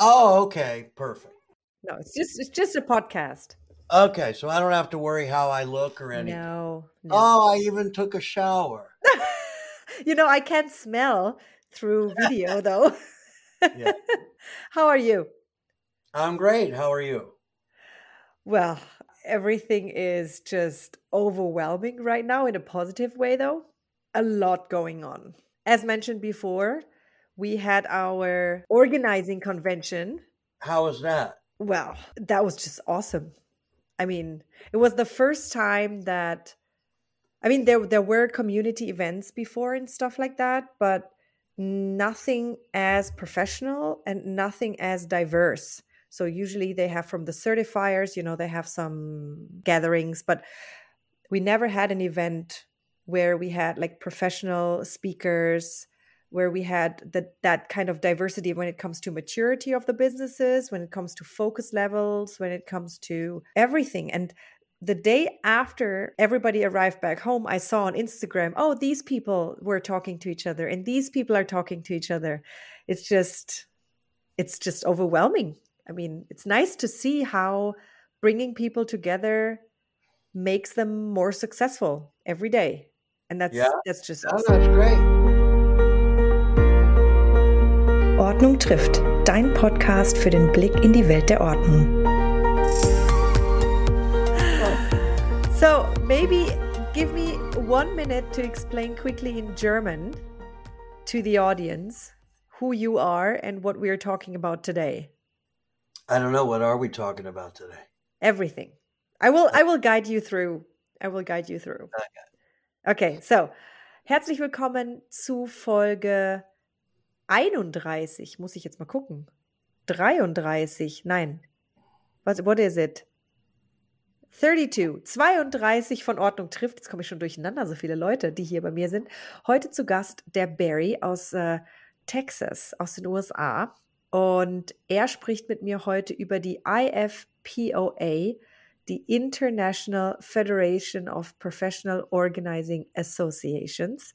Oh, okay, perfect. No, it's just it's just a podcast. Okay, so I don't have to worry how I look or anything. No, no. Oh, I even took a shower. you know, I can't smell through video though. Yeah. How are you? I'm great. How are you? Well, everything is just overwhelming right now in a positive way, though. A lot going on. As mentioned before, we had our organizing convention. How was that? Well, that was just awesome. I mean, it was the first time that I mean there there were community events before and stuff like that, but nothing as professional and nothing as diverse. So usually they have from the certifiers, you know, they have some gatherings, but we never had an event where we had like professional speakers, where we had that that kind of diversity when it comes to maturity of the businesses, when it comes to focus levels, when it comes to everything. And the day after everybody arrived back home, I saw on Instagram, oh, these people were talking to each other and these people are talking to each other. It's just it's just overwhelming. I mean, it's nice to see how bringing people together makes them more successful every day. And that's Yeah. that's just Oh, that's great. Ordnung trifft, dein Podcast für den Blick in die Welt der Ordnung. So maybe give me one minute to explain quickly in German to the audience who you are and what we are talking about today. I don't know. What are we talking about today? Everything. I will I will guide you through. I will guide you through. Okay, so herzlich willkommen zu Folge 31. Muss ich jetzt mal gucken. 33. Nein. Was what is it? 32, 32 von Ordnung trifft. Jetzt komme ich schon durcheinander, so viele Leute, die hier bei mir sind. Heute zu Gast der Barry aus äh, Texas, aus den USA. Und er spricht mit mir heute über die IFPOA, die International Federation of Professional Organizing Associations.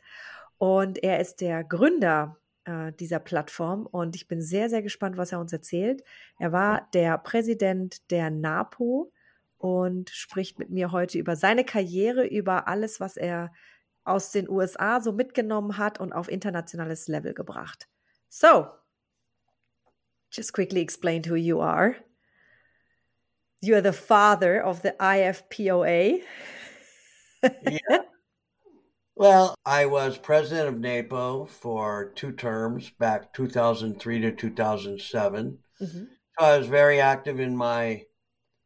Und er ist der Gründer äh, dieser Plattform und ich bin sehr, sehr gespannt, was er uns erzählt. Er war der Präsident der NAPO und spricht mit mir heute über seine Karriere, über alles, was er aus den USA so mitgenommen hat und auf internationales Level gebracht. So, just quickly explain who you are. You are the father of the IFPOA. Yeah. Well, I was president of NAPO for two terms back 2003 to 2007. Mhm, So I was very active in my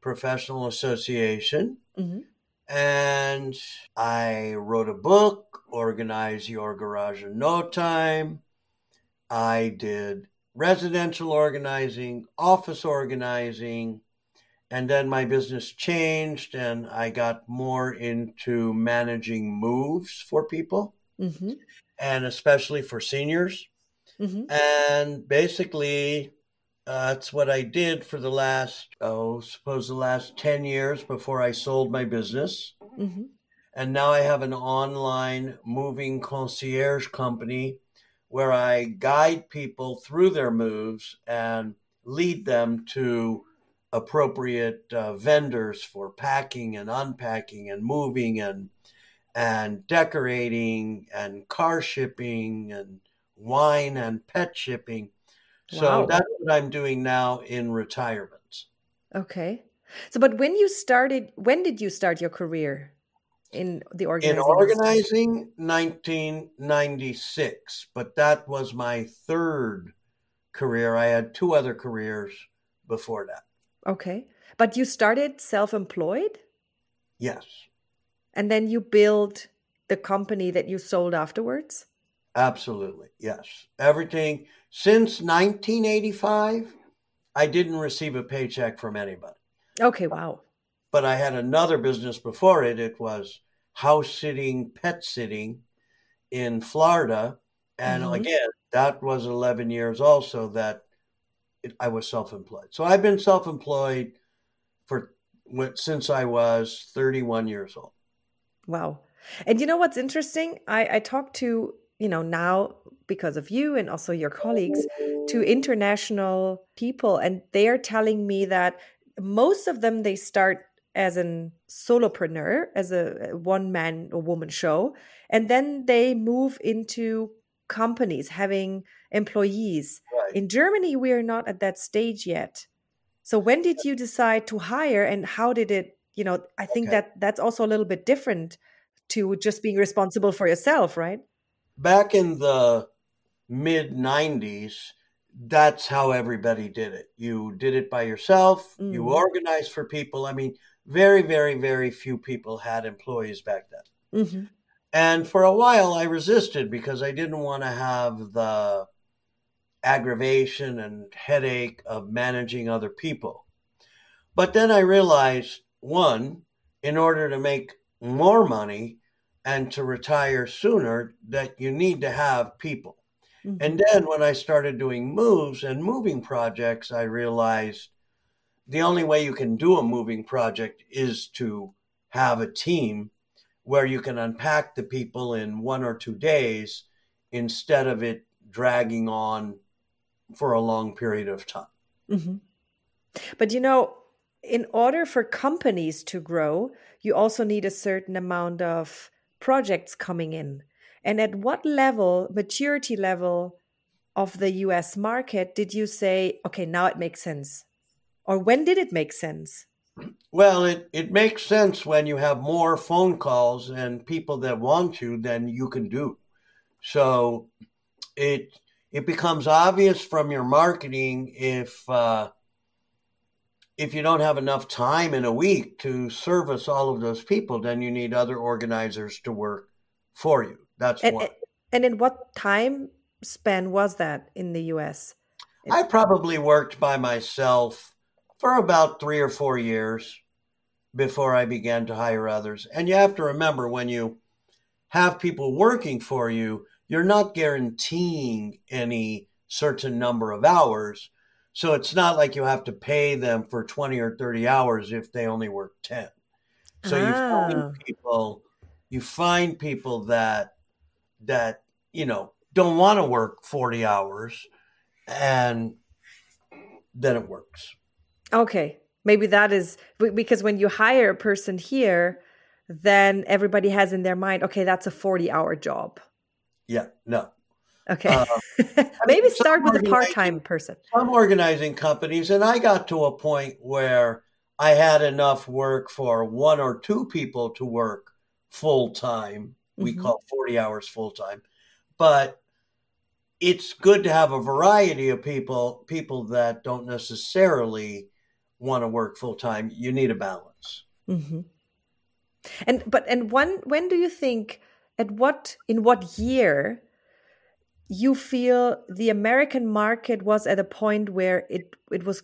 professional association. mhm, And I wrote a book, Organize Your Garage in No Time. I did residential organizing, office organizing, and then my business changed and I got more into managing moves for people mhm, and especially for seniors. mhm. And basically, uh, that's what I did for the last, oh, suppose the last 10 years before I sold my business. Mhm. And now I have an online moving concierge company where I guide people through their moves and lead them to appropriate uh, vendors for packing and unpacking and moving and and decorating and car shipping and wine and pet shipping. So Wow. that's what I'm doing now in retirement. Okay. So, but when you started, when did you start your career in the organizing? In organizing, 1996, but that was my third career. I had two other careers before that. Okay. But you started self employed Yes, and then you built the company that you sold afterwards? absolutely. Yes. Everything since 1985, I didn't receive a paycheck from anybody. Okay. Wow. But I had another business before it. It was house sitting, pet sitting in Florida. And Mhm. again, that was 11 years also that I was self employed. So I've been self employed for since I was 31 years old. Wow. And you know what's interesting? I, I talked to you know, now because of you and also your colleagues to international people and they are telling me that most of them they start as an solopreneur as a one man or woman show and then they move into companies having employees right. in germany we are not at that stage yet so when did you decide to hire and how did it you know i think okay. that that's also a little bit different to just being responsible for yourself right back in the mid 90s that's how everybody did it you did it by yourself mm. you organized for people i mean very very very few people had employees back then mm-hmm. and for a while i resisted because i didn't want to have the aggravation and headache of managing other people but then i realized one in order to make more money and to retire sooner that you need to have people. Mm-hmm. And then when I started doing moves and moving projects, I realized the only way you can do a moving project is to have a team where you can unpack the people in one or two days instead of it dragging on for a long period of time. Mm-hmm. But you know, in order for companies to grow, you also need a certain amount of projects coming in? And at what level, maturity level of the US market did you say, okay, now it makes sense? Or when did it make sense? Well, it, it makes sense when you have more phone calls and people that want you than you can do. So it it becomes obvious from your marketing if uh, if you don't have enough time in a week to service all of those people, then you need other organizers to work for you. That's and, what. And in what time span was that in the US? I probably worked by myself for about three or four years before I began to hire others. And you have to remember when you have people working for you, you're not guaranteeing any certain number of hours so it's not like you have to pay them for 20 or 30 hours if they only work 10. So you find ah. people you find people that that you know don't want to work 40 hours and then it works. Okay. Maybe that is because when you hire a person here, then everybody has in their mind, okay, that's a 40 hour job. Yeah, no. Okay. Uh, Maybe start with a part time person. Some organizing companies, and I got to a point where I had enough work for one or two people to work full time. We mm-hmm. call 40 hours full time. But it's good to have a variety of people, people that don't necessarily want to work full time. You need a balance. Mm-hmm. And but and when when do you think at what in what year you feel the American market was at a point where it it was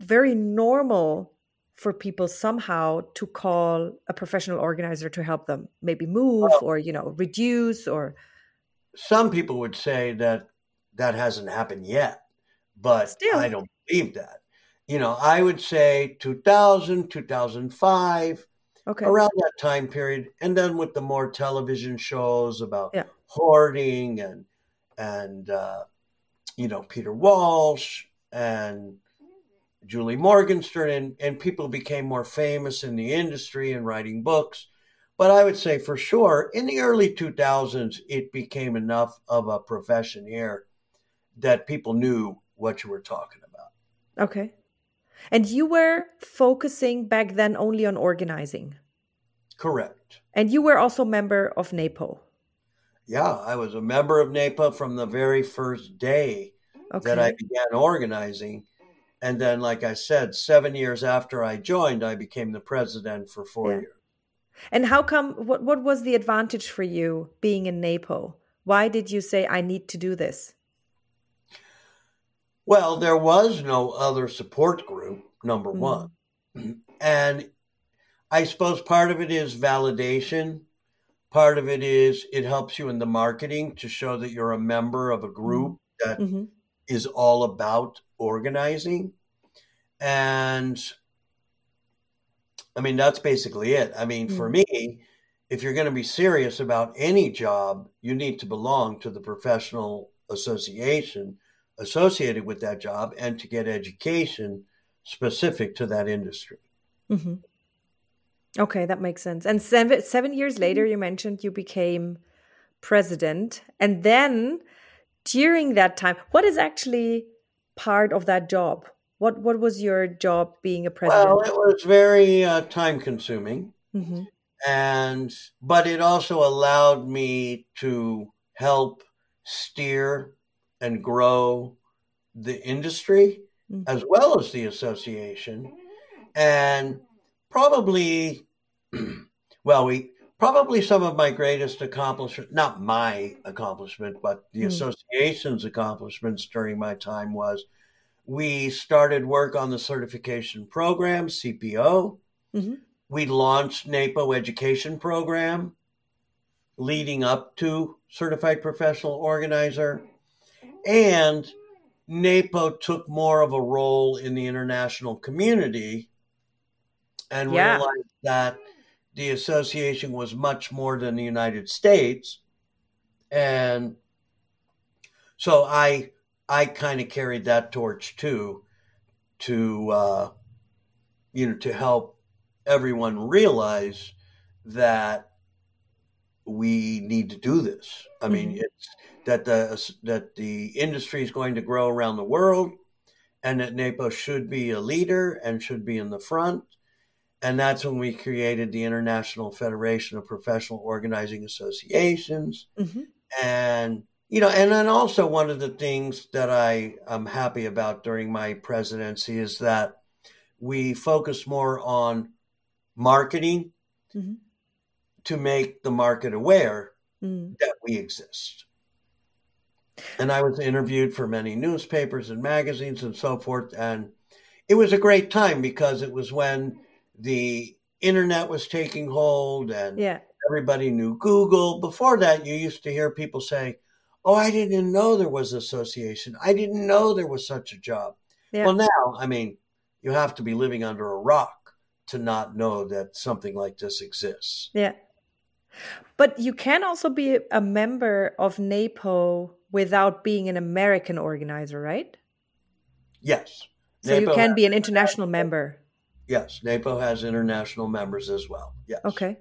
very normal for people somehow to call a professional organizer to help them maybe move well, or you know reduce or some people would say that that hasn't happened yet but Still. i don't believe that you know i would say 2000 2005 okay around that time period and then with the more television shows about yeah. hoarding and and uh, you know Peter Walsh and Julie Morgenstern, and, and people became more famous in the industry and writing books. But I would say for sure, in the early 2000s, it became enough of a profession here that people knew what you were talking about. Okay. And you were focusing back then only on organizing. Correct. And you were also member of NAPO. Yeah, I was a member of NAPO from the very first day okay. that I began organizing. And then, like I said, seven years after I joined, I became the president for four yeah. years. And how come, what, what was the advantage for you being in NAPO? Why did you say, I need to do this? Well, there was no other support group, number mm. one. And I suppose part of it is validation Part of it is it helps you in the marketing to show that you're a member of a group mm-hmm. that mm-hmm. is all about organizing. And I mean, that's basically it. I mean, mm-hmm. for me, if you're going to be serious about any job, you need to belong to the professional association associated with that job and to get education specific to that industry. Mm-hmm. Okay, that makes sense. And seven, seven years later, you mentioned you became president. And then during that time, what is actually part of that job? What what was your job being a president? Well, it was very uh, time consuming, mm-hmm. and but it also allowed me to help steer and grow the industry mm-hmm. as well as the association, and probably, well, we probably some of my greatest accomplishment not my accomplishment but the mm. association's accomplishments during my time was we started work on the certification program, CPO. Mm-hmm. We launched NAPO education program leading up to certified professional organizer. And NAPO took more of a role in the international community and yeah. realized that the association was much more than the United States. And so I I kind of carried that torch too, to uh, you know to help everyone realize that we need to do this. I mean, mm-hmm. it's that the that the industry is going to grow around the world, and that NAPO should be a leader and should be in the front. And that's when we created the International Federation of Professional Organizing Associations, mm-hmm. and you know, and then also one of the things that I am happy about during my presidency is that we focus more on marketing mm-hmm. To make the market aware mm-hmm. that we exist. And I was interviewed for many newspapers and magazines and so forth. And it was a great time because it was when the internet was taking hold and yeah. everybody knew Google. Before that, you used to hear people say, oh, I didn't know there was association. I didn't know there was such a job. Yeah. Well, now, I mean, you have to be living under a rock to not know that something like this exists. Yeah. But you can also be a member of NAPO without being an American organizer, right? Yes. So NAPO you can be an international member. Yes, NAPO has international members as well. Yes. Okay.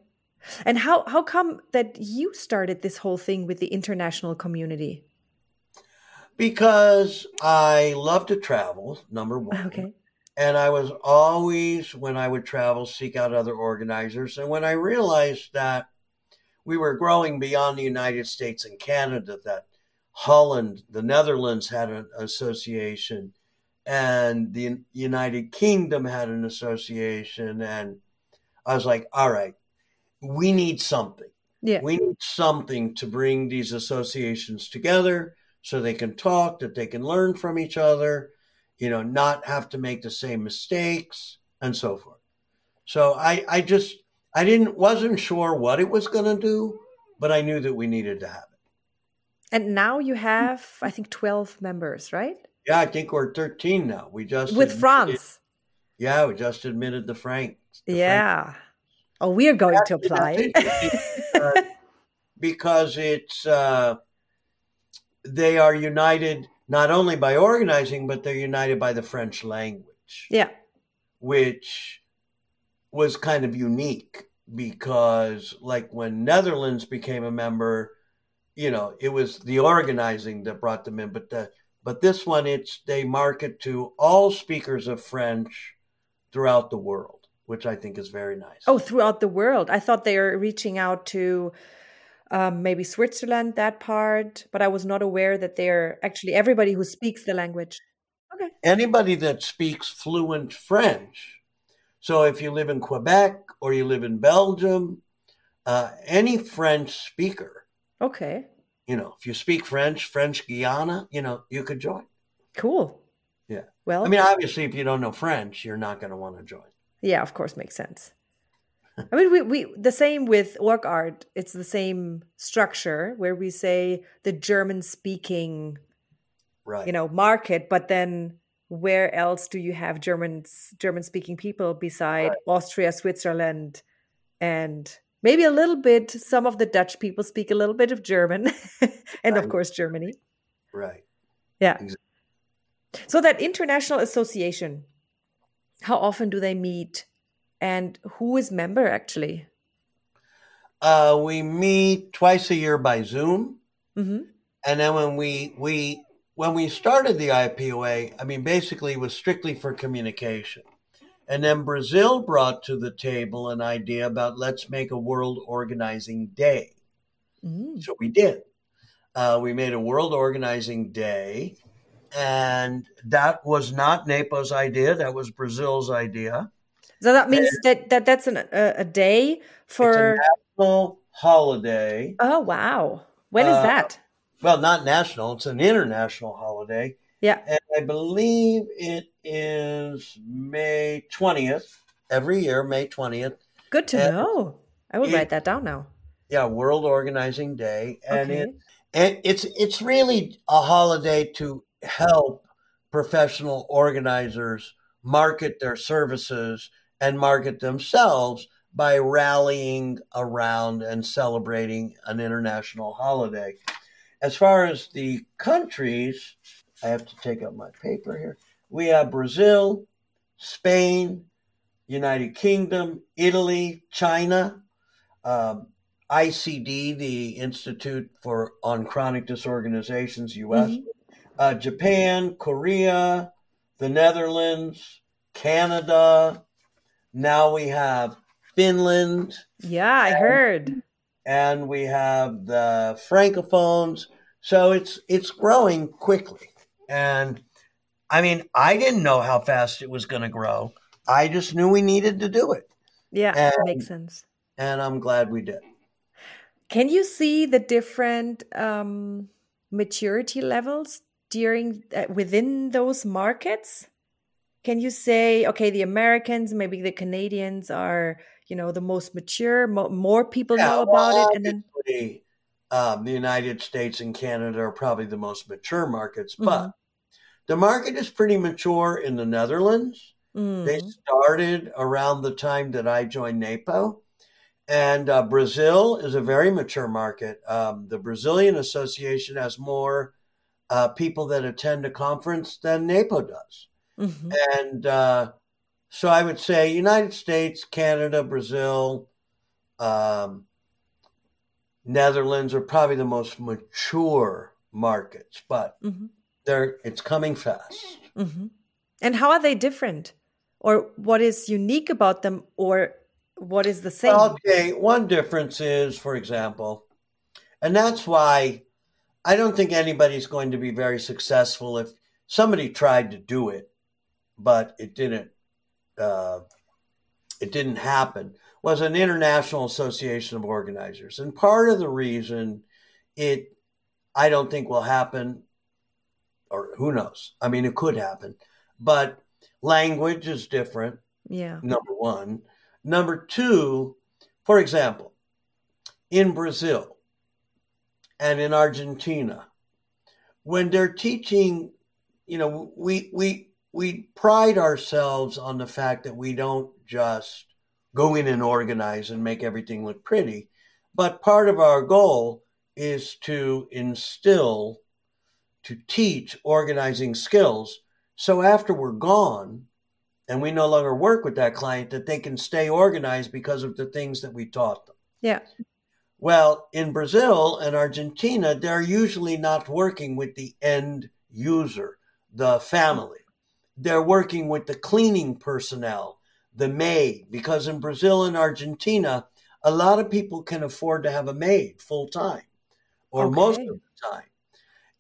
And how how come that you started this whole thing with the international community? Because I love to travel, number one. Okay. And I was always, when I would travel, seek out other organizers. And when I realized that we were growing beyond the United States and Canada, that Holland, the Netherlands had an association, and the United Kingdom had an association. And I was like, all right, we need something. Yeah. We need something to bring these associations together so they can talk, that they can learn from each other, you know, not have to make the same mistakes and so forth. So I, I just, I didn't, wasn't sure what it was going to do, but I knew that we needed to have it. And now you have, I think, 12 members, right? Yeah, I think we're 13 now. We just, with France. Yeah, we just admitted the Frank. The yeah. Frank Oh, we are going to apply. uh, because it's uh, they are united not only by organizing, but they're united by the French language. Yeah. Which was kind of unique because, like, when Netherlands became a member, you know, it was the organizing that brought them in. But the but this one, it's they market to all speakers of French throughout the world which I think is very nice. Oh, throughout the world. I thought they were reaching out to um, maybe Switzerland, that part, but I was not aware that they're actually everybody who speaks the language. Okay. Anybody that speaks fluent French. So if you live in Quebec or you live in Belgium, uh, any French speaker. Okay. You know, if you speak French, French Guiana, you know, you could join. Cool. Yeah. Well, I mean, obviously, if you don't know French, you're not going to want to join. Yeah, of course, makes sense. I mean, we, we the same with OrgART. It's the same structure where we say the German speaking, right. you know, market, but then where else do you have German German speaking people beside right. Austria, Switzerland, and maybe a little bit. Some of the Dutch people speak a little bit of German, and of course Germany. Right. Yeah. Exactly. So that international association, how often do they meet, and who is member actually? Uh, we meet twice a year by Zoom, mm-hmm. and then when we we when we started the IPOA, I mean, basically it was strictly for communication. And then Brazil brought to the table an idea about let's make a world organizing day. Mm. So we did. Uh, we made a world organizing day, and that was not NAPO's idea. That was Brazil's idea. So that means and that, that that's an, a, a day for national holiday. Oh wow! When is uh, that? Well, not national. It's an international holiday. Yeah. And I believe it is May 20th, every year, May 20th. Good to and know. I will it, write that down now. Yeah, World Organizing Day. And okay. it and it's it's really a holiday to help professional organizers market their services and market themselves by rallying around and celebrating an international holiday. As far as the countries, I have to take out my paper here. We have Brazil, Spain, United Kingdom, Italy, China, um, ICD, the Institute for on Chronic Disorganizations, U.S., mm-hmm. uh, Japan, Korea, the Netherlands, Canada. Now we have Finland. Yeah, I heard. And we have the Francophones. So it's it's growing quickly. And I mean, I didn't know how fast it was going to grow. I just knew we needed to do it. Yeah, and, that makes sense. And I'm glad we did. Can you see the different um, maturity levels during uh, within those markets? Can you say, okay, the Americans, maybe the Canadians are, you know, the most mature, mo- more people yeah, know about well, it, and then um, the United States and Canada are probably the most mature markets, but mm-hmm. the market is pretty mature in the Netherlands. Mm. They started around the time that I joined NAPO. And uh, Brazil is a very mature market. Um, the Brazilian Association has more uh, people that attend a conference than NAPO does. Mm-hmm. And uh, so I would say United States, Canada, Brazil, um, Netherlands are probably the most mature markets, but mm-hmm. they're it's coming fast. Mm-hmm. And how are they different, or what is unique about them, or what is the same? Okay, one difference is, for example, and that's why I don't think anybody's going to be very successful if somebody tried to do it, but it didn't. Uh, it didn't happen was an international association of organizers. And part of the reason it, I don't think will happen, or who knows? I mean, it could happen, but language is different. Yeah. Number one. Number two, for example, in Brazil and in Argentina, when they're teaching, you know, we we we pride ourselves on the fact that we don't just go in and organize and make everything look pretty. But part of our goal is to instill, to teach organizing skills. So after we're gone and we no longer work with that client, that they can stay organized because of the things that we taught them. Yeah. Well, in Brazil and Argentina, they're usually not working with the end user, the family. They're working with the cleaning personnel the maid because in Brazil and Argentina, a lot of people can afford to have a maid full time or okay. most of the time.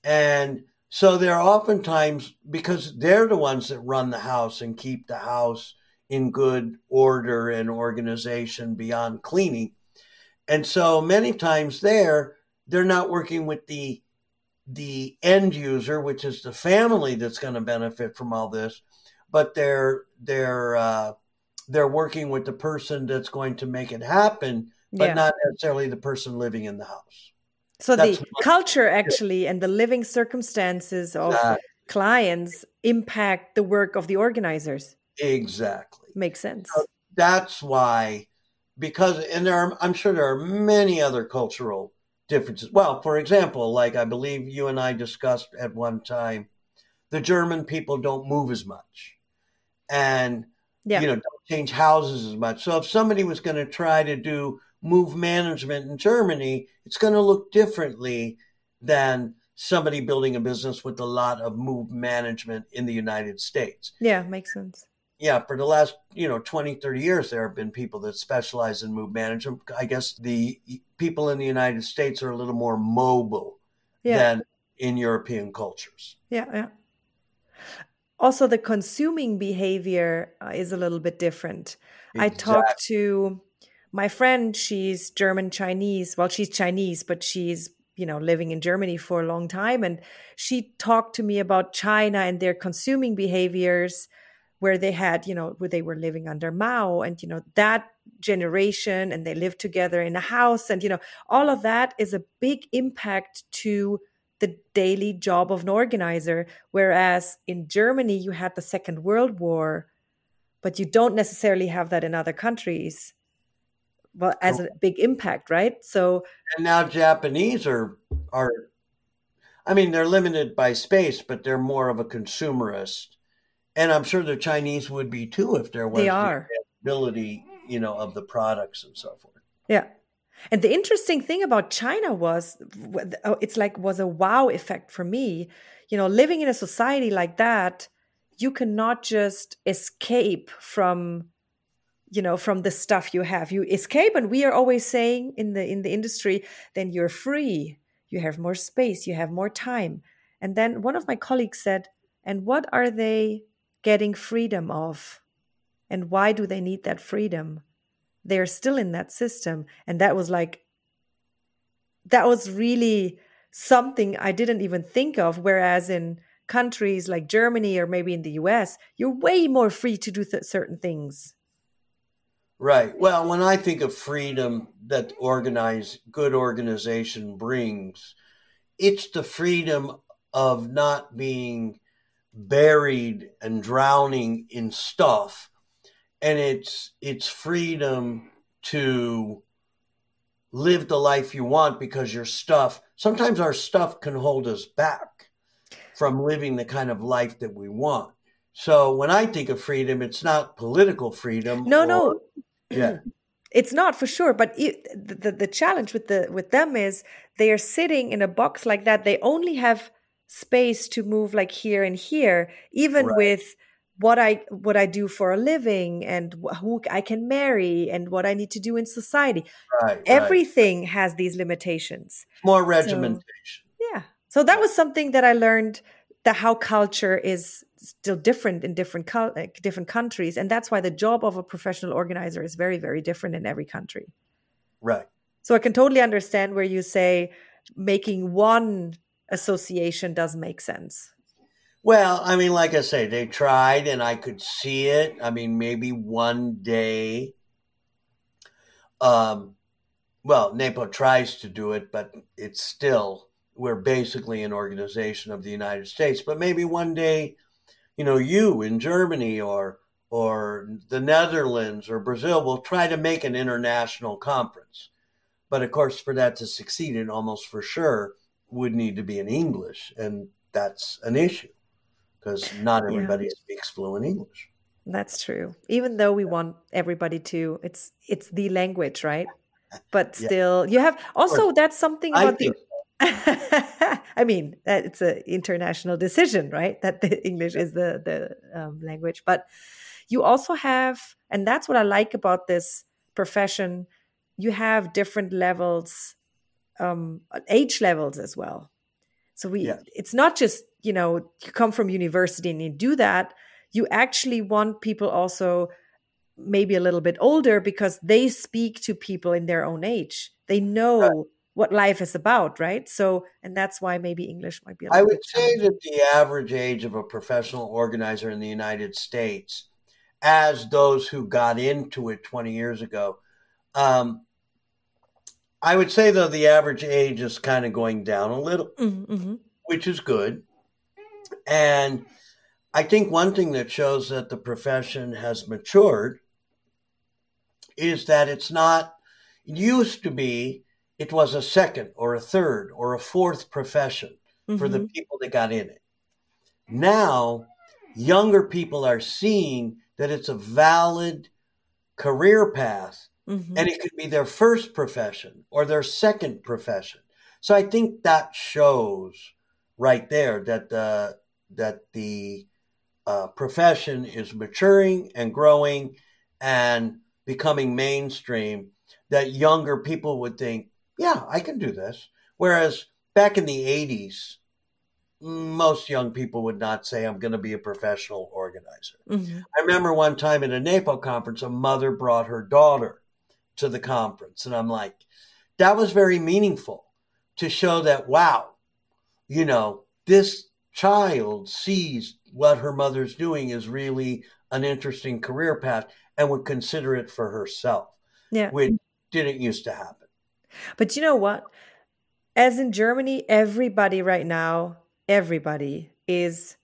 And so they're oftentimes because they're the ones that run the house and keep the house in good order and organization beyond cleaning. And so many times there, they're not working with the the end user, which is the family that's going to benefit from all this, but they're they're uh, they're working with the person that's going to make it happen, but yeah. not necessarily the person living in the house. So that's the culture actually and the living circumstances of exactly. clients impact the work of the organizers. Exactly. Makes sense. So that's why because, and there are, I'm sure there are many other cultural differences. Well, for example, like I believe you and I discussed at one time, the German people don't move as much. And yeah. you know, don't change houses as much. So if somebody was going to try to do move management in Germany, it's going to look differently than somebody building a business with a lot of move management in the United States. Yeah, makes sense. Yeah, for the last, you know, 20, 30 years, there have been people that specialize in move management. I guess the people in the United States are a little more mobile yeah. than in European cultures. Yeah, yeah also the consuming behavior uh, is a little bit different. Exactly. I talked to my friend, she's German Chinese. Well, she's Chinese, but she's you know living in Germany for a long time and she talked to me about China and their consuming behaviors where they had, you know, where they were living under Mao and you know that generation and they lived together in a house and you know all of that is a big impact to the daily job of an organizer. Whereas in Germany, you had the Second World War, but you don't necessarily have that in other countries. Well, as oh. a big impact, right? So and now Japanese are are, I mean, they're limited by space, but they're more of a consumerist, and I'm sure the Chinese would be too if there was they are. the ability, you know, of the products and so forth. Yeah, and the interesting thing about China was oh, it's like was a wow effect for me. You know, living in a society like that, you cannot just escape from you know from the stuff you have you escape and we are always saying in the in the industry then you're free you have more space you have more time and then one of my colleagues said and what are they getting freedom of. And why do they need that freedom? They're still in that system. And that was like that was really something i didn't even think of. Whereas in countries like germany or maybe in the us you're way more free to do th- certain things. Right. Well when i think of freedom that organize good organization brings it's the freedom of not being buried and drowning in stuff. And it's it's freedom to live the life you want because your stuff sometimes our stuff can hold us back from living the kind of life that we want. So when i think of freedom it's not political freedom no or, no yeah. It's not for sure but it, the, the challenge with the with them is they are sitting in a box like that. They only have space to move like here and here even right. with what I what I do for a living and who I can marry and what I need to do in society. Right, Everything right. has these limitations. More regimentation. So, yeah. So that was something that I learned that how culture is still different in different eh, different countries and that's why the job of a professional organizer is very very different in every country. Right. So I can totally understand where you say making one association does make sense. Well, I mean, like I say, they tried and I could see it. I mean, maybe one day. Um, well, NAPO tries to do it, but it's still, we're basically an organization of the United States. But maybe one day, you know, you in Germany or or the Netherlands or Brazil will try to make an international conference. But of course, for that to succeed, it almost for sure would need to be in English, and that's an issue because not everybody yeah. speaks fluent English. That's true. Even though we want everybody to, it's it's the language, right? But still, yeah. you have also that's something about the. I mean, it's an international decision, right? That the English is the the um, language, but you also have, and that's what I like about this profession. You have different levels, um, age levels as well. So we, yeah. it's not just you know you come from university and you do that you actually want people also maybe a little bit older because they speak to people in their own age they know right. what life is about right so and that's why maybe english might be I would say that the average age of a professional organizer in the united states as those who got into it 20 years ago um, I would say though the average age is kind of going down a little, mm-hmm. mm-hmm. which is good. And I think one thing that shows that the profession has matured is that it's not, it used to be, it was a second or a third or a fourth profession mm-hmm. for the mm-hmm. people that got in it. Now, younger people are seeing that it's a valid career path mm-hmm. and it could be their first profession or their second profession. So I think that shows right there that the that the uh, profession is maturing and growing and becoming mainstream. That younger people would think, yeah, I can do this. Whereas back in the '80s, most young people would not say, I'm going to be a professional organizer. Mm-hmm. I remember one time at a NAPO conference, a mother brought her daughter to the conference. And I'm like, that was very meaningful to show that, wow, you know, this child sees what her mother's doing is really an interesting career path and would consider it for herself. Yeah. Which didn't used to happen. But you know what? As in Germany, everybody right now everybody is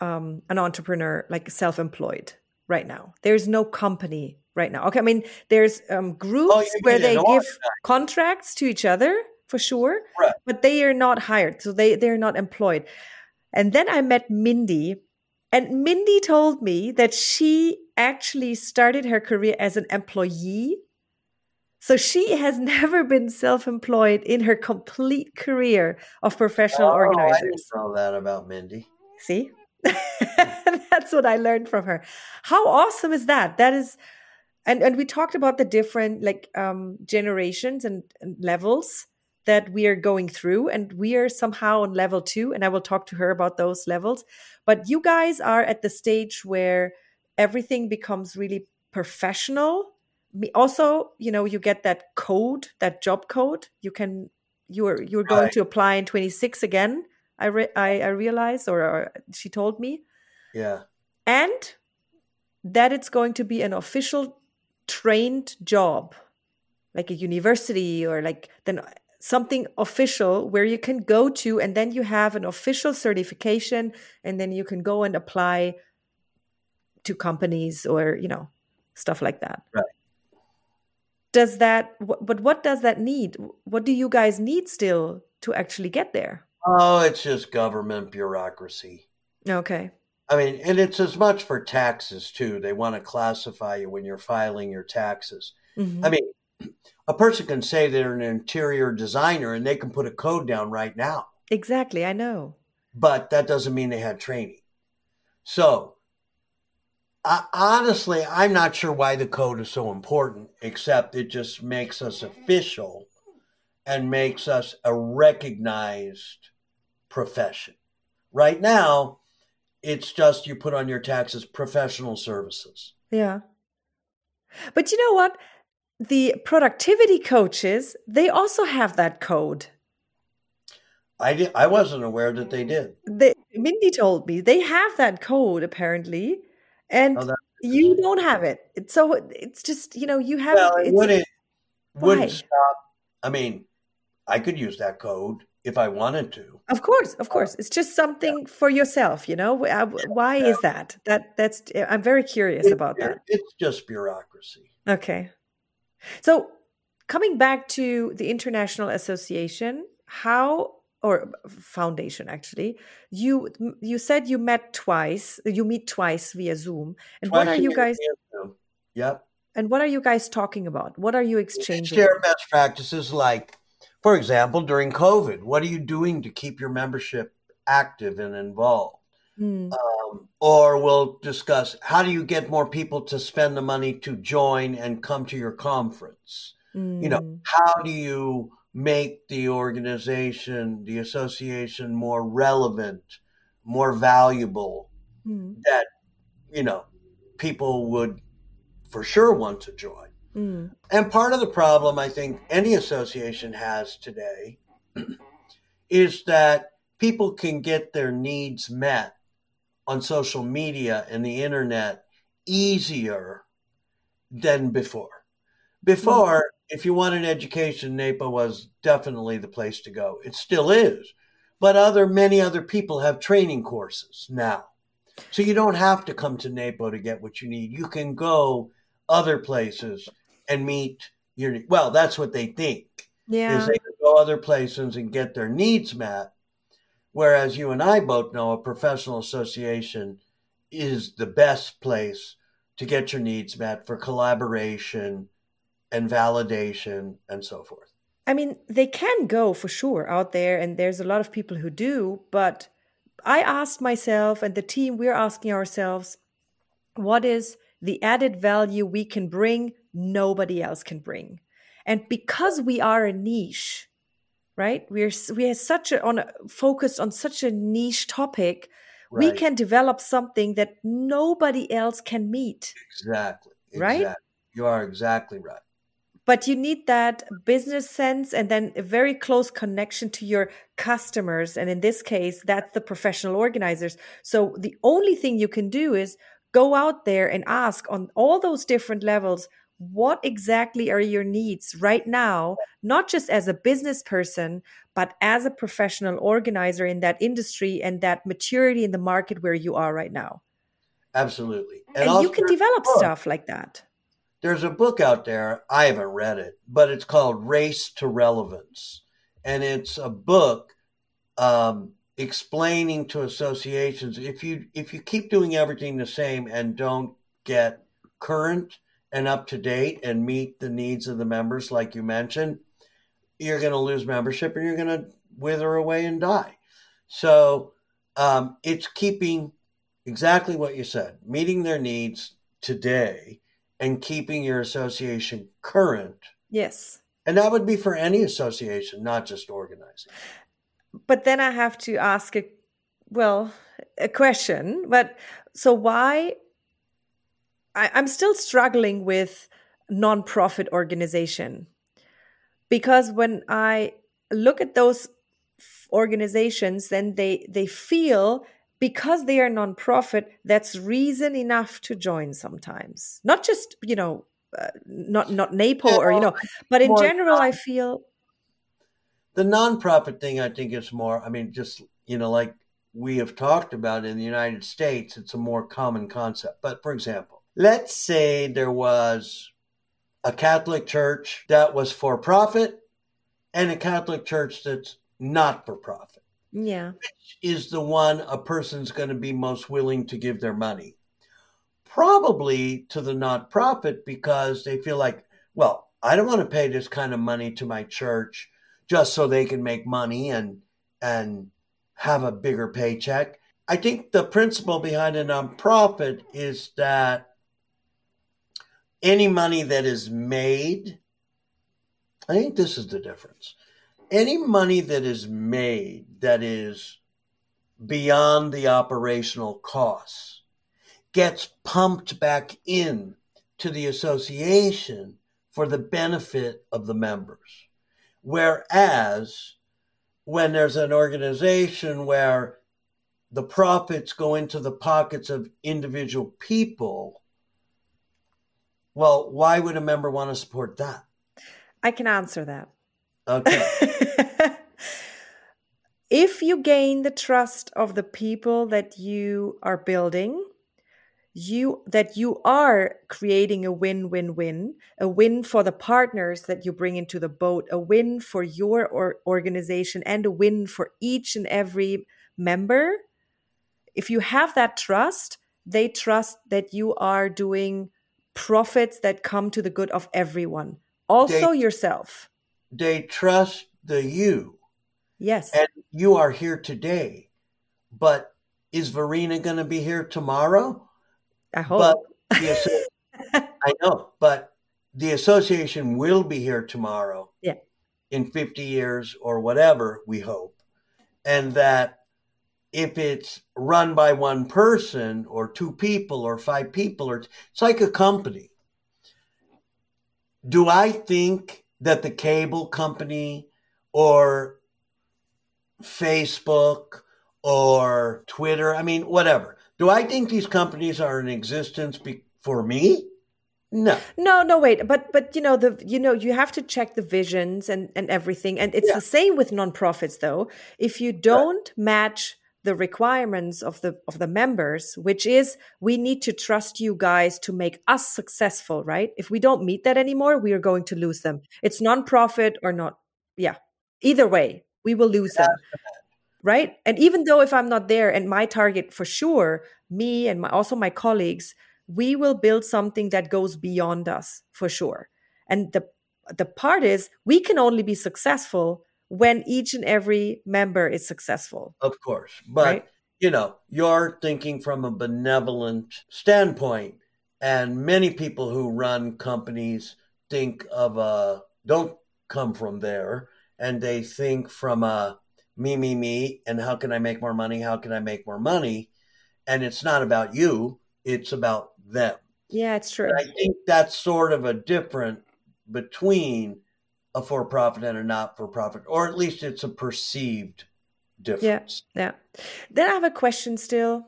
um, an entrepreneur, like self employed right now. There's no company right now. Okay, I mean, there's um, groups oh, where they give contracts to each other for sure, right. but they are not hired, so they they're not employed. And then I met Mindy, and Mindy told me that she actually started her career as an employee so she has never been self-employed in her complete career of professional oh, organizers. I didn't know that about Mindy. See, that's what I learned from her. How awesome is that? That is, and and we talked about the different like um, generations and, and levels that we are going through, and we are somehow on level two. And I will talk to her about those levels. But you guys are at the stage where everything becomes really professional also you know you get that code that job code you can you're you're going right. to apply in 26 again i re- I, I realized or, or she told me yeah and that it's going to be an official trained job like a university or like then something official where you can go to and then you have an official certification and then you can go and apply to companies or you know stuff like that. Right. Does that but what does that need? What do you guys need still to actually get there? Oh it's just government bureaucracy. Okay i mean and it's as much for taxes too. They want to classify you when you're filing your taxes. Mm-hmm. i mean a person can say they're an interior designer and they can put a code down right now. Exactly i know. But that doesn't mean they had training. So uh, honestly, I'm not sure why the code is so important, except it just makes us official and makes us a recognized profession. Right now, it's just you put on your taxes professional services. Yeah. But you know what? The productivity coaches, they also have that code. I did, I wasn't aware that they did. They, Mindy told me they have that code apparently and oh, you don't have it. It's so it's just you know you have. Well, it wouldn't wouldn't stop. I mean, I could use that code if I wanted to. Of course, of course. It's just something yeah. for yourself, you know. Uh, why yeah. is that? That that's. Eh, I'm very curious it, about that. It's just bureaucracy. Okay. So, coming back to the International Association, how or foundation actually you you said you met twice you meet twice via zoom and twice what are you guys yep and what are you guys talking about what are you exchanging share best practices like for example during covid what are you doing to keep your membership active and involved mm. um, or we'll discuss how do you get more people to spend the money to join and come to your conference mm. you know hmm. how do you make the organization, the association more relevant, more valuable, mm. that, you know, people would for sure want to join. Mm. And part of the problem I think any association has today is that people can get their needs met on social media and the internet easier than before. Before, if you want an education, NAPO was definitely the place to go. It still is. But other many other people have training courses now. So you don't have to come to NAPO to get what you need. You can go other places and meet your well that's what they think Yeah. is they can go other places and get their needs met whereas you and i both know a professional association is the best place to get your needs met for collaboration and validation and so forth I mean, they can go for sure out there, and there's a lot of people who do. But I asked myself and the team, we're asking ourselves, what is the added value we can bring nobody else can bring? And because we are a niche, right? We're we are such a on a, focused on such a niche topic, we can develop something that nobody else can meet. exactly Right? exactly. you are exactly right but you need that business sense and then a very close connection to your customers and in this case that's the professional organizers so the only thing you can do is go out there and ask on all those different levels what exactly are your needs right now not just as a business person but as a professional organizer in that industry and that maturity in the market where you are right now? Absolutely. And, you also can develop stuff like that. There's a book out there. I haven't read it, but it's called Race to Relevance, and it's a book um, explaining to associations if you if you keep doing everything the same and don't get current and up to date and meet the needs of the members, like you mentioned, you're going to lose membership and you're going to wither away and die. So um, it's keeping exactly what you said, meeting their needs today and keeping your association current. yes And that would be for any association, not just organizing. but then I have to ask a well a question. But so why? I, I'm still struggling with nonprofit organization because when I look at those organizations, then they they feel because they are nonprofit, that's reason enough to join. Sometimes, not just you know, uh, not not NAPO or you know, but in more general, I feel The nonprofit thing, I think, is more, I mean, just, you know, like we have talked about in the United States, it's a more common concept. But for example, let's say there was a Catholic church that was for profit and a Catholic church that's not for profit. yeah. Which is the one a person's going to be most willing to give their money? Probably to the nonprofit because they feel like, well, I don't want to pay this kind of money to my church just so they can make money and and have a bigger paycheck. I think the principle behind a nonprofit is that any money that is made, I think this is the difference. Any money that is made that is beyond the operational costs gets pumped back in to the association for the benefit of the members. Whereas when there's an organization where the profits go into the pockets of individual people, well, why would a member want to support that? I can answer that. Okay. if you gain the trust of the people that you are building, you that you are creating a win-win-win, a win for the partners that you bring into the boat, a win for your or organization and a win for each and every member. If you have that trust, they trust that you are doing profits that come to the good of everyone, also They- yourself. they trust the you. Yes. And you are here today. But is Verena going to be here tomorrow? I hope. But the I know, but the association will be here tomorrow. Yeah. In 50 years or whatever, we hope. And that if it's run by one person or two people or five people, or it's like a company. Do I think that the cable company or Facebook or Twitter, I mean, whatever, do I think these companies are in existence be- for me? No. No, no, wait, but but you know the you know you have to check the visions and and everything, and it's Yeah. the same with nonprofits though. If you don't match the requirements of the of the members which is we need to trust you guys to make us successful right? If we don't meet that anymore we are going to lose them. It's non-profit or not yeah. Either way we will lose them right? And even though if i'm not there and my target for sure me and my, also my colleagues we will build something that goes beyond us for sure. And the the part is we can only be successful when each and every member is successful. Of course. But, right? you know, you're thinking from a benevolent standpoint. And many people who run companies think of a, don't come from there. And they think from a me, me, me. And how can I make more money? How can I make more money? And it's not about you, it's about them. Yeah, it's true. And I think that's sort of a different between a for profit and a not for profit, or at least it's a perceived difference. Yeah, yeah. Then I have a question still.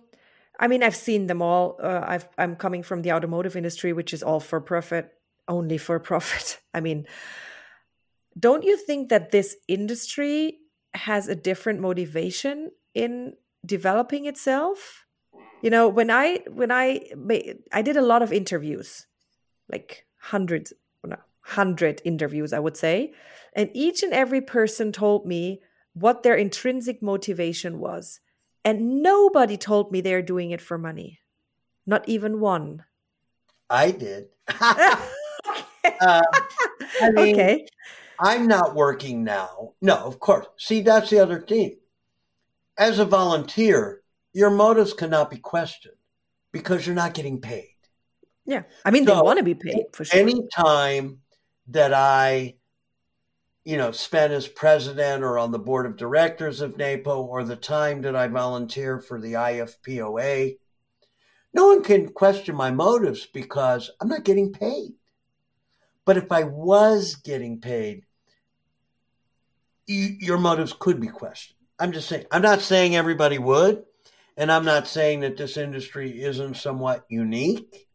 I mean, I've seen them all. Uh, I've, I'm coming from the automotive industry, which is all for profit, only for profit. I mean, don't you think that this industry has a different motivation in developing itself? You know, when I when I I did a lot of interviews, like hundreds hundred interviews, I would say. And each and every person told me what their intrinsic motivation was. And nobody told me they're doing it for money. Not even one. I did. uh, I mean, okay. I'm not working now. No, of course. See, that's the other thing. As a volunteer, your motives cannot be questioned because you're not getting paid. Yeah. I mean, so, they want to be paid for sure. Anytime that I, you know, spent as president or on the board of directors of NAPO or the time that I volunteer for the IFPOA. No one can question my motives because I'm not getting paid. But if I was getting paid, your motives could be questioned. I'm just saying, I'm not saying everybody would, and I'm not saying that this industry isn't somewhat unique.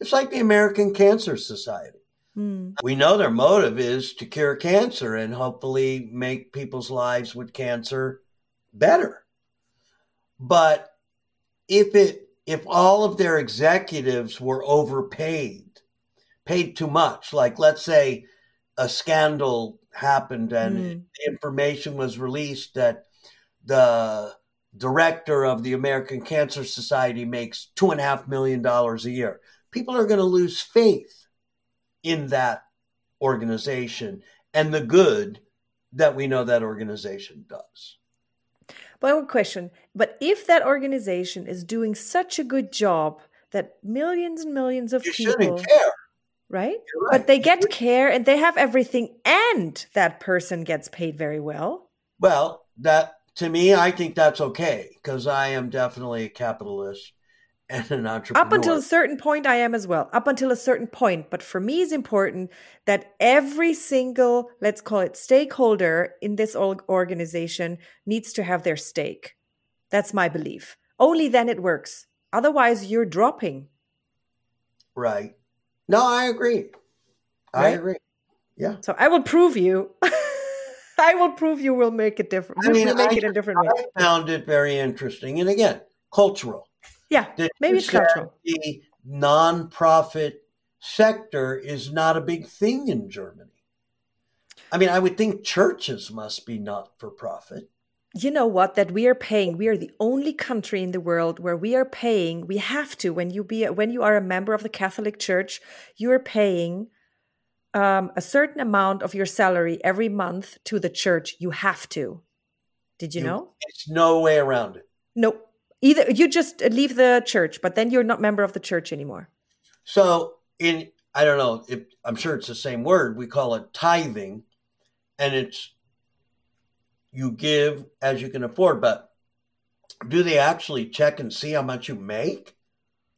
It's like the American Cancer Society. Mm. We know their motive is to cure cancer and hopefully make people's lives with cancer better. But if it if all of their executives were overpaid, paid too much, like let's say a scandal happened and mm. information was released that the director of the American Cancer Society makes two and a half million dollars a year. People are going to lose faith in that organization and the good that we know that organization does. But I have a question. But if that organization is doing such a good job that millions and millions of you people care. Right? right? But they get care and they have everything and that person gets paid very well. Well, that to me, I think that's okay because I am definitely a capitalist and an entrepreneur. Up until a certain point, I am as well. Up until a certain point. But for me, it's important that every single, let's call it stakeholder in this organization needs to have their stake. That's my belief. Only then it works. Otherwise, you're dropping. Right. No, I agree. I agree. Yeah. So I will prove you. I will prove you will make it different. I mean, make I, it a different I way. I found it very interesting. And again, cultural yeah, maybe it's cultural. The nonprofit sector is not a big thing in Germany. I mean, I would think churches must be not for profit. You know what? That we are paying. We are the only country in the world where we are paying. We have to when you be when you are a member of the Catholic Church, you are paying um, a certain amount of your salary every month to the church. You have to. Did you, you know? It's no way around it. Nope. Either you just leave the church, but then you're not member of the church anymore. So in I don't know if I'm sure it's the same word. We call it tithing, and it's you give as you can afford. But do they actually check and see how much you make?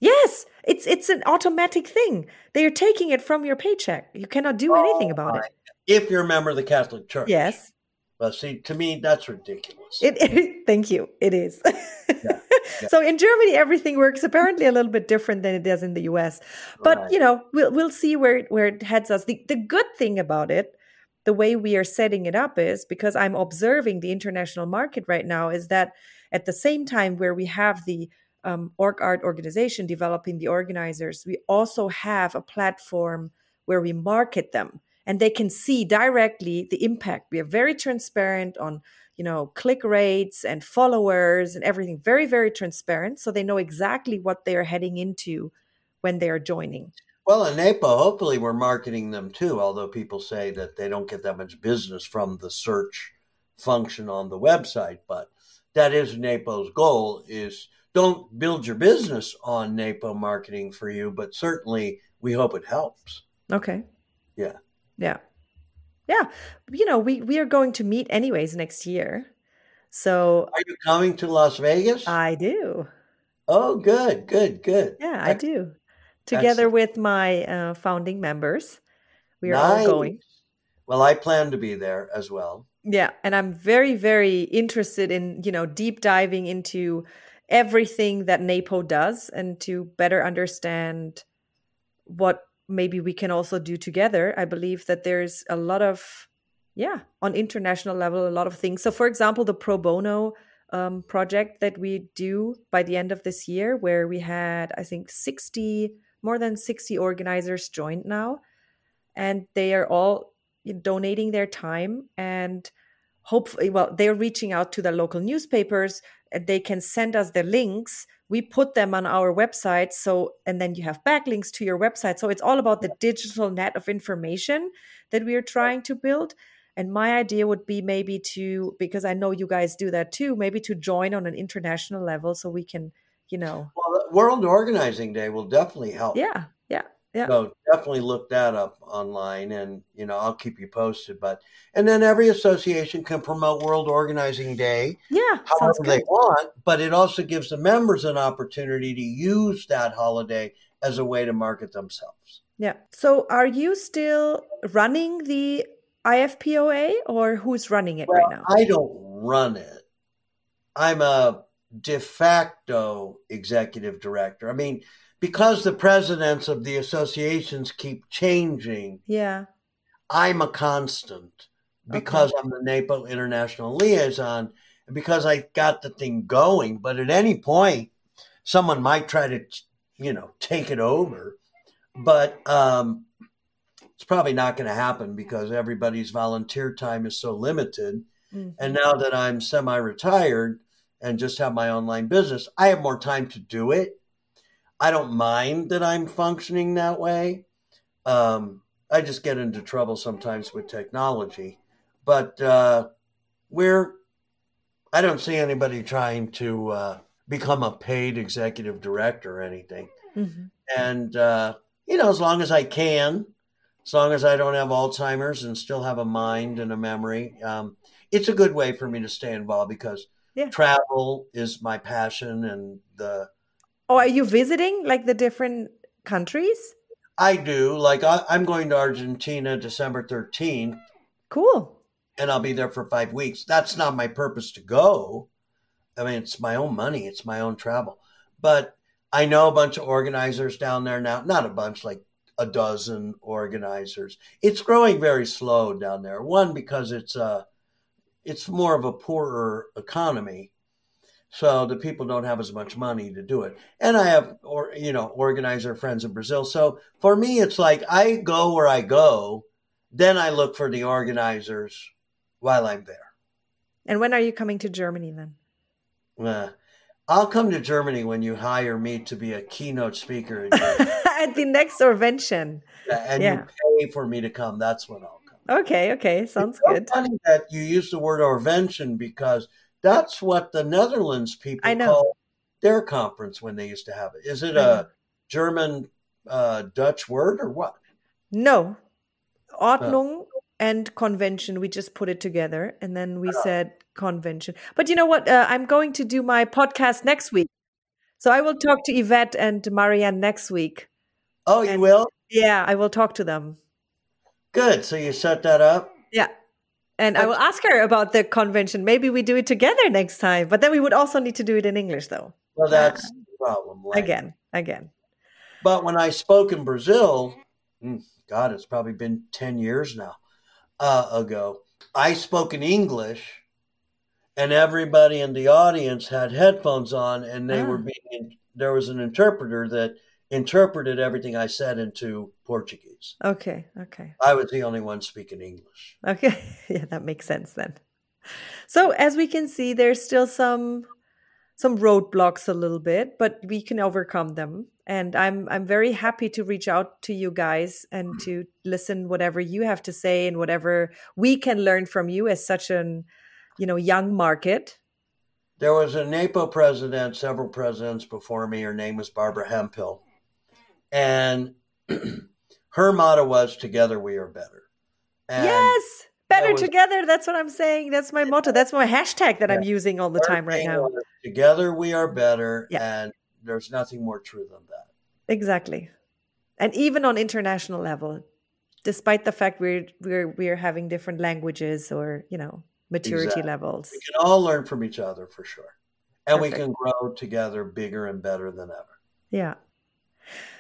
Yes, it's it's an automatic thing. They are taking it from your paycheck. You cannot do oh, anything about it. If you're a member of the Catholic Church. Yes. But see, to me, that's ridiculous. It, it thank you. It is. Yeah. So in Germany, everything works apparently a little bit different than it does in the US. But right. you know, we'll we'll see where it, where it heads us. The the good thing about it, the way we are setting it up is because I'm observing the international market right now is that at the same time where we have the um, OrgART organization developing the organizers, we also have a platform where we market them and they can see directly the impact. We are very transparent on you know click rates and followers and everything very very transparent so they know exactly what they are heading into when they are joining. Well in NAPO hopefully we're marketing them too although people say that they don't get that much business from the search function on the website but that is NAPO's goal is don't build your business on NAPO marketing for you but certainly we hope it helps. Okay. Yeah. Yeah yeah, you know, we we are going to meet anyways next year. So Are you coming to Las Vegas? I do. Oh, good, good, good. Yeah, I do. Together Excellent. with my uh, founding members, we are Nice. all going. Well, I plan to be there as well. Yeah, and I'm very very interested in, you know, deep diving into everything that NAPO does and to better understand what maybe we can also do together. I believe that there's a lot of, yeah, on international level, a lot of things. So, for example, the pro bono um, project that we do by the end of this year, where we had, I think, 60, more than 60 organizers joined now. And they are all donating their time and hopefully, well, they're reaching out to the local newspapers. And they can send us the links. We put them on our website so and then you have backlinks to your website. So it's all about the digital net of information that we are trying to build. And my idea would be maybe to because i know you guys do that too maybe to join on an international level so we can you know Well, World Organizing Day will definitely help. yeah yeah So definitely look that up online, and you know I'll keep you posted. But and then every association can promote World Organizing Day yeah however they want, but it also gives the members an opportunity to use that holiday as a way to market themselves. yeah so are you still running the IFPOA or who's running it right now I don't run it. I'm a de facto executive director. I mean, because the presidents of the associations keep changing, yeah I'm a constant because I'm the NAPO international liaison and because I got the thing going. But at any point, someone might try to, you know, take it over. But um, it's probably not going to happen because everybody's volunteer time is so limited. Mhm. And now that I'm semi retired and just have my online business, I have more time to do it. I don't mind that I'm functioning that way. Um, I just get into trouble sometimes with technology. But uh, we're, I don't see anybody trying to uh, become a paid executive director or anything. Mhm. And, uh, you know, as long as I can, as long as I don't have Alzheimer's and still have a mind and a memory, um, it's a good way for me to stay involved because Yeah. travel is my passion and the oh are you visiting like the different countries I do like I, I'm going to Argentina December 13th cool and I'll be there for five weeks. That's not my purpose to go. I mean, it's my own money, it's my own travel. But I know a bunch of organizers down there now. Not a bunch, like a dozen organizers. It's growing very slow down there. One because it's a, it's more of a poorer economy. So the people don't have as much money to do it. And I have or you know, organizer friends in Brazil. So for me it's like I go where I go, then I look for the organizers while I'm there. and when are you coming to germany then Uh, I'll come to Germany when you hire me to be a keynote speaker, in at the next Orvention. and Yeah. you pay for me to come. That's when I'll come. Okay, okay, sounds It's so good. funny that you use the word Orvention because that's what the Netherlands people I know. call their conference when they used to have it. Is it a German uh, Dutch word or what? No, Ordnung and convention. We just put it together, and then we said convention. But you know what? Uh, I'm going to do my podcast next week, so I will talk to Yvette and Marianne next week. Oh, you And- will? Yeah, I will talk to them. Good. So you set that up? Yeah. And I will ask her about the convention. Maybe we do it together next time. But then we would also need to do it in English, though. Well, that's the problem. Like- Again, again. But when I spoke in Brazil, mm, God, it's probably been 10 years now uh, ago, I spoke in English and everybody in the audience had headphones on, and they Ah. were being. There was an interpreter that interpreted everything I said into Portuguese. Okay, okay. I was the only one speaking English. Okay, yeah, that makes sense then. So as we can see, there's still some some roadblocks a little bit, but we can overcome them. And I'm I'm very happy to reach out to you guys and to listen whatever you have to say and whatever we can learn from you as such an you know young market. There was a NAPO president, several presidents before me. Her name was Barbara Hemphill. And her motto was, Together we are better. And yes, better was- together. That's what I'm saying. That's my motto. That's my hashtag that I'm using all the her time right now. was, Together we are better. Yeah. And there's nothing more true than that. Exactly. And even on international level, despite the fact we're we're we're having different languages or, you know, maturity Exactly. levels. We can all learn from each other for sure. And we can grow together bigger and better than ever. Yeah.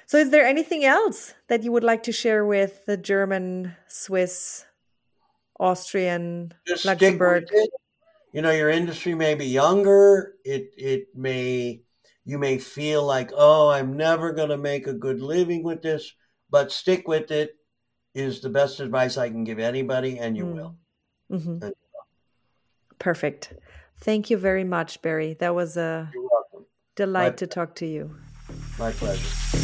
So is there anything else that you would like to share with the German, Swiss, Austrian, Just Luxembourg? You know, your industry may be younger. It it may you may feel like, oh, I'm never gonna make a good living with this, but stick with it is the best advice I can give anybody, and you Mm. will. Mhm. And- Perfect. Thank you very much, Barry. That was a delight to talk to you. My pleasure.